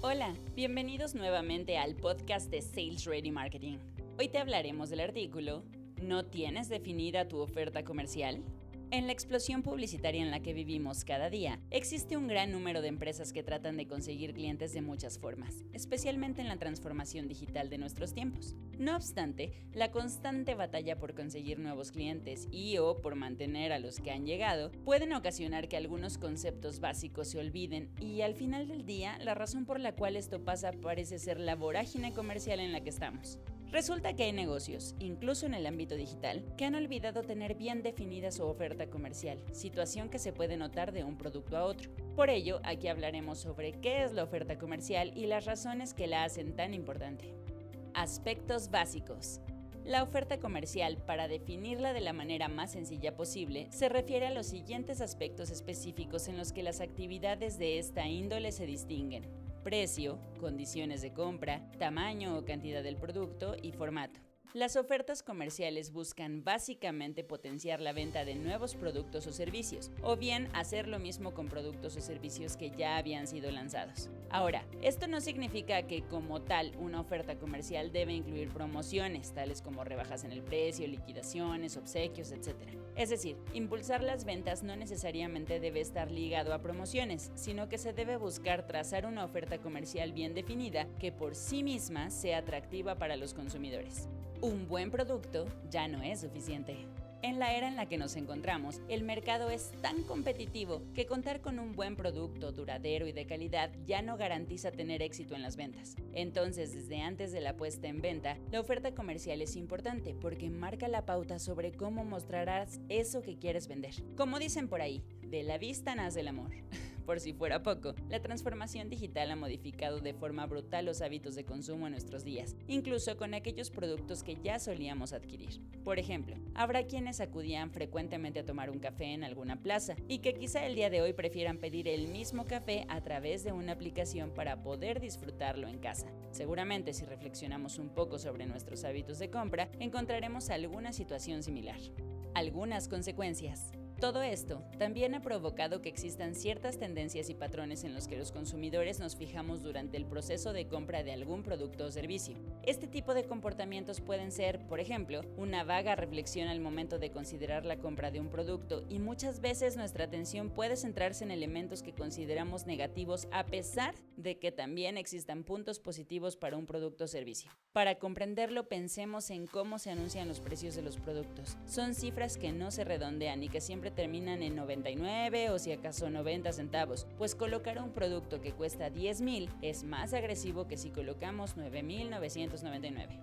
Hola, bienvenidos nuevamente al podcast de Sales Ready Marketing. Hoy te hablaremos del artículo ¿No tienes definida tu oferta comercial? En la explosión publicitaria en la que vivimos cada día, existe un gran número de empresas que tratan de conseguir clientes de muchas formas, especialmente en la transformación digital de nuestros tiempos. No obstante, la constante batalla por conseguir nuevos clientes y o por mantener a los que han llegado pueden ocasionar que algunos conceptos básicos se olviden y al final del día la razón por la cual esto pasa parece ser la vorágine comercial en la que estamos. Resulta que hay negocios, incluso en el ámbito digital, que han olvidado tener bien definida su oferta comercial, situación que se puede notar de un producto a otro. Por ello, aquí hablaremos sobre qué es la oferta comercial y las razones que la hacen tan importante. Aspectos básicos. La oferta comercial, para definirla de la manera más sencilla posible, se refiere a los siguientes aspectos específicos en los que las actividades de esta índole se distinguen precio, condiciones de compra, tamaño o cantidad del producto y formato. Las ofertas comerciales buscan básicamente potenciar la venta de nuevos productos o servicios, o bien hacer lo mismo con productos o servicios que ya habían sido lanzados. Ahora, esto no significa que como tal una oferta comercial debe incluir promociones, tales como rebajas en el precio, liquidaciones, obsequios, etc. Es decir, impulsar las ventas no necesariamente debe estar ligado a promociones, sino que se debe buscar trazar una oferta comercial bien definida que por sí misma sea atractiva para los consumidores. Un buen producto ya no es suficiente. En la era en la que nos encontramos, el mercado es tan competitivo que contar con un buen producto duradero y de calidad ya no garantiza tener éxito en las ventas. Entonces, desde antes de la puesta en venta, la oferta comercial es importante porque marca la pauta sobre cómo mostrarás eso que quieres vender. Como dicen por ahí, de la vista nace el amor. Por si fuera poco, la transformación digital ha modificado de forma brutal los hábitos de consumo en nuestros días, incluso con aquellos productos que ya solíamos adquirir. Por ejemplo, habrá quienes acudían frecuentemente a tomar un café en alguna plaza y que quizá el día de hoy prefieran pedir el mismo café a través de una aplicación para poder disfrutarlo en casa. Seguramente si reflexionamos un poco sobre nuestros hábitos de compra, encontraremos alguna situación similar. Algunas consecuencias. Todo esto también ha provocado que existan ciertas tendencias y patrones en los que los consumidores nos fijamos durante el proceso de compra de algún producto o servicio. Este tipo de comportamientos pueden ser, por ejemplo, una vaga reflexión al momento de considerar la compra de un producto y muchas veces nuestra atención puede centrarse en elementos que consideramos negativos a pesar de que también existan puntos positivos para un producto o servicio. Para comprenderlo, pensemos en cómo se anuncian los precios de los productos. Son cifras que no se redondean y que siempre terminan en 99 o si acaso 90 centavos, pues colocar un producto que cuesta 10 mil es más agresivo que si colocamos 9.999.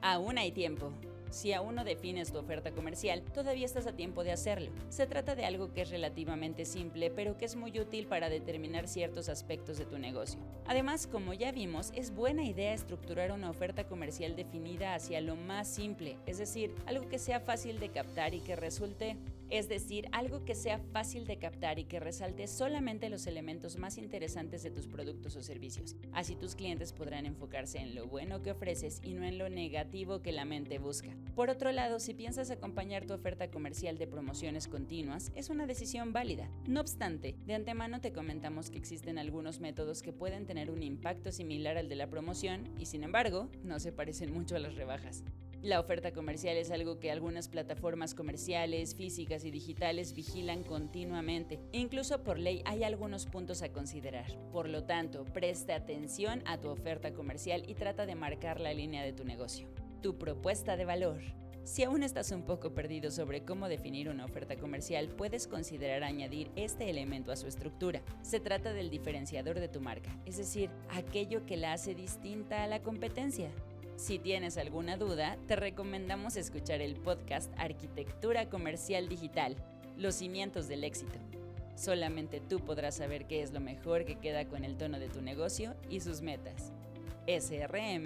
Aún hay tiempo. Si aún no defines tu oferta comercial, todavía estás a tiempo de hacerlo. Se trata de algo que es relativamente simple, pero que es muy útil para determinar ciertos aspectos de tu negocio. Además, como ya vimos, es buena idea estructurar una oferta comercial definida hacia lo más simple, es decir, algo que sea fácil de captar y que resulte es decir, algo que sea fácil de captar y que resalte solamente los elementos más interesantes de tus productos o servicios. Así tus clientes podrán enfocarse en lo bueno que ofreces y no en lo negativo que la mente busca. Por otro lado, si piensas acompañar tu oferta comercial de promociones continuas, es una decisión válida. No obstante, de antemano te comentamos que existen algunos métodos que pueden tener un impacto similar al de la promoción y sin embargo, no se parecen mucho a las rebajas. La oferta comercial es algo que algunas plataformas comerciales, físicas y digitales vigilan continuamente. Incluso por ley hay algunos puntos a considerar. Por lo tanto, presta atención a tu oferta comercial y trata de marcar la línea de tu negocio. Tu propuesta de valor. Si aún estás un poco perdido sobre cómo definir una oferta comercial, puedes considerar añadir este elemento a su estructura. Se trata del diferenciador de tu marca, es decir, aquello que la hace distinta a la competencia. Si tienes alguna duda, te recomendamos escuchar el podcast Arquitectura Comercial Digital, los cimientos del éxito. Solamente tú podrás saber qué es lo mejor que queda con el tono de tu negocio y sus metas. srm.mx